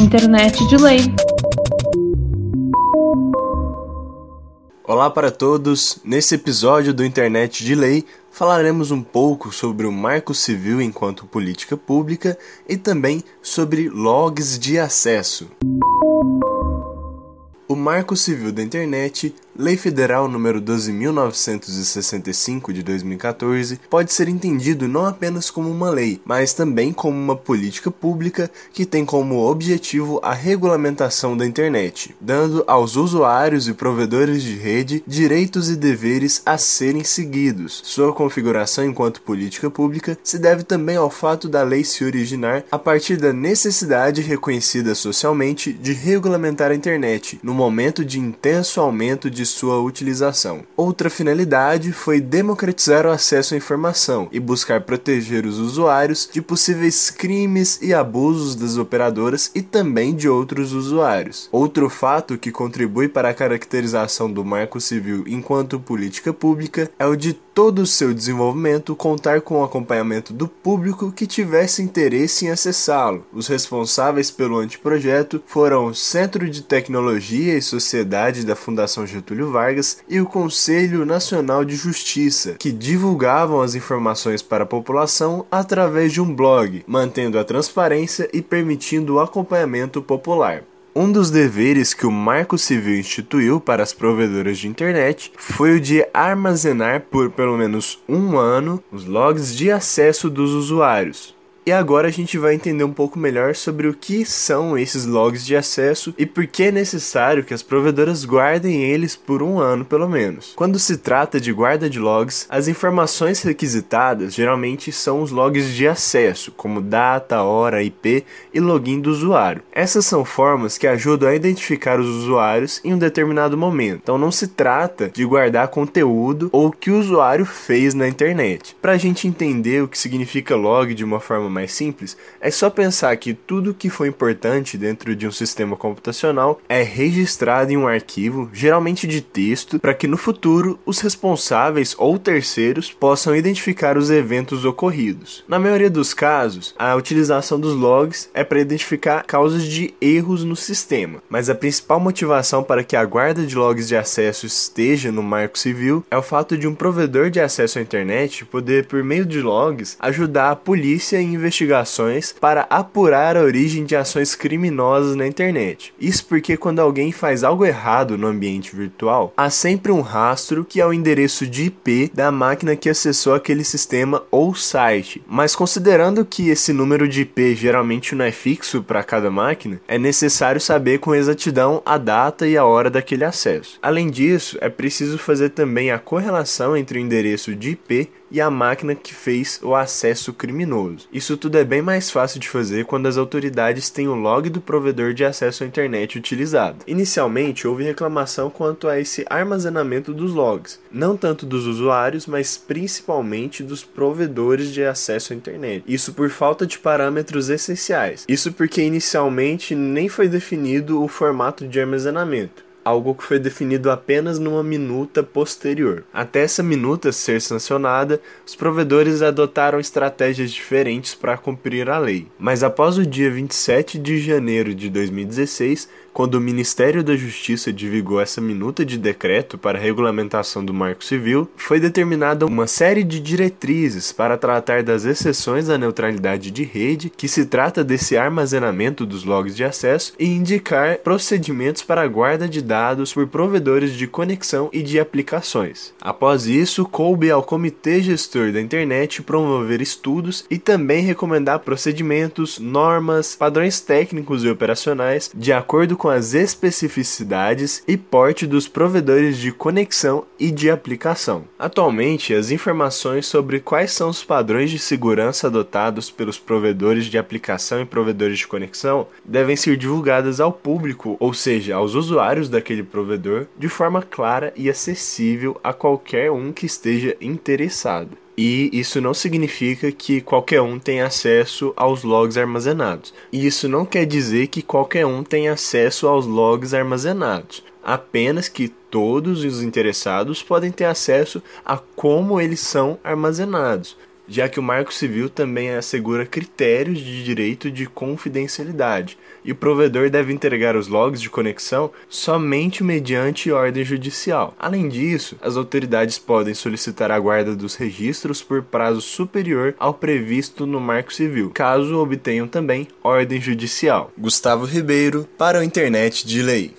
Internet de Lei. Olá para todos! Nesse episódio do Internet de Lei falaremos um pouco sobre o Marco Civil enquanto política pública e também sobre logs de acesso. O Marco Civil da Internet Lei Federal número 12965 de 2014 pode ser entendido não apenas como uma lei, mas também como uma política pública que tem como objetivo a regulamentação da internet, dando aos usuários e provedores de rede direitos e deveres a serem seguidos. Sua configuração enquanto política pública se deve também ao fato da lei se originar a partir da necessidade reconhecida socialmente de regulamentar a internet no momento de intenso aumento de sua utilização. Outra finalidade foi democratizar o acesso à informação e buscar proteger os usuários de possíveis crimes e abusos das operadoras e também de outros usuários. Outro fato que contribui para a caracterização do Marco Civil enquanto política pública é o de todo o seu desenvolvimento contar com o acompanhamento do público que tivesse interesse em acessá-lo. Os responsáveis pelo anteprojeto foram o Centro de Tecnologia e Sociedade da Fundação Getúlio Vargas e o Conselho Nacional de Justiça, que divulgavam as informações para a população através de um blog, mantendo a transparência e permitindo o acompanhamento popular. Um dos deveres que o Marco Civil instituiu para as provedoras de internet foi o de armazenar por pelo menos um ano os logs de acesso dos usuários. E agora a gente vai entender um pouco melhor sobre o que são esses logs de acesso e por que é necessário que as provedoras guardem eles por um ano pelo menos. Quando se trata de guarda de logs, as informações requisitadas geralmente são os logs de acesso, como data, hora, IP e login do usuário. Essas são formas que ajudam a identificar os usuários em um determinado momento. Então não se trata de guardar conteúdo ou o que o usuário fez na internet. Para a gente entender o que significa log de uma forma mais simples, é só pensar que tudo que foi importante dentro de um sistema computacional é registrado em um arquivo, geralmente de texto, para que no futuro os responsáveis ou terceiros possam identificar os eventos ocorridos. Na maioria dos casos, a utilização dos logs é para identificar causas de erros no sistema, mas a principal motivação para que a guarda de logs de acesso esteja no Marco Civil é o fato de um provedor de acesso à internet poder, por meio de logs, ajudar a polícia em investigações para apurar a origem de ações criminosas na internet. Isso porque quando alguém faz algo errado no ambiente virtual, há sempre um rastro que é o endereço de IP da máquina que acessou aquele sistema ou site. Mas considerando que esse número de IP geralmente não é fixo para cada máquina, é necessário saber com exatidão a data e a hora daquele acesso. Além disso, é preciso fazer também a correlação entre o endereço de IP e a máquina que fez o acesso criminoso. Isso tudo é bem mais fácil de fazer quando as autoridades têm o log do provedor de acesso à internet utilizado. Inicialmente, houve reclamação quanto a esse armazenamento dos logs, não tanto dos usuários, mas principalmente dos provedores de acesso à internet. Isso por falta de parâmetros essenciais. Isso porque inicialmente nem foi definido o formato de armazenamento algo que foi definido apenas numa minuta posterior. Até essa minuta ser sancionada, os provedores adotaram estratégias diferentes para cumprir a lei. Mas após o dia 27 de janeiro de 2016, quando o Ministério da Justiça divulgou essa minuta de decreto para a regulamentação do Marco Civil, foi determinada uma série de diretrizes para tratar das exceções à neutralidade de rede, que se trata desse armazenamento dos logs de acesso, e indicar procedimentos para a guarda de dados por provedores de conexão e de aplicações. Após isso, coube ao Comitê Gestor da Internet promover estudos e também recomendar procedimentos, normas, padrões técnicos e operacionais de acordo com as especificidades e porte dos provedores de conexão e de aplicação. Atualmente, as informações sobre quais são os padrões de segurança adotados pelos provedores de aplicação e provedores de conexão devem ser divulgadas ao público, ou seja, aos usuários daquele provedor, de forma clara e acessível a qualquer um que esteja interessado. E isso não significa que qualquer um tem acesso aos logs armazenados. E isso não quer dizer que qualquer um tem acesso aos logs armazenados. Apenas que todos os interessados podem ter acesso a como eles são armazenados. Já que o Marco Civil também assegura critérios de direito de confidencialidade, e o provedor deve entregar os logs de conexão somente mediante ordem judicial. Além disso, as autoridades podem solicitar a guarda dos registros por prazo superior ao previsto no Marco Civil, caso obtenham também ordem judicial. Gustavo Ribeiro para o Internet de Lei.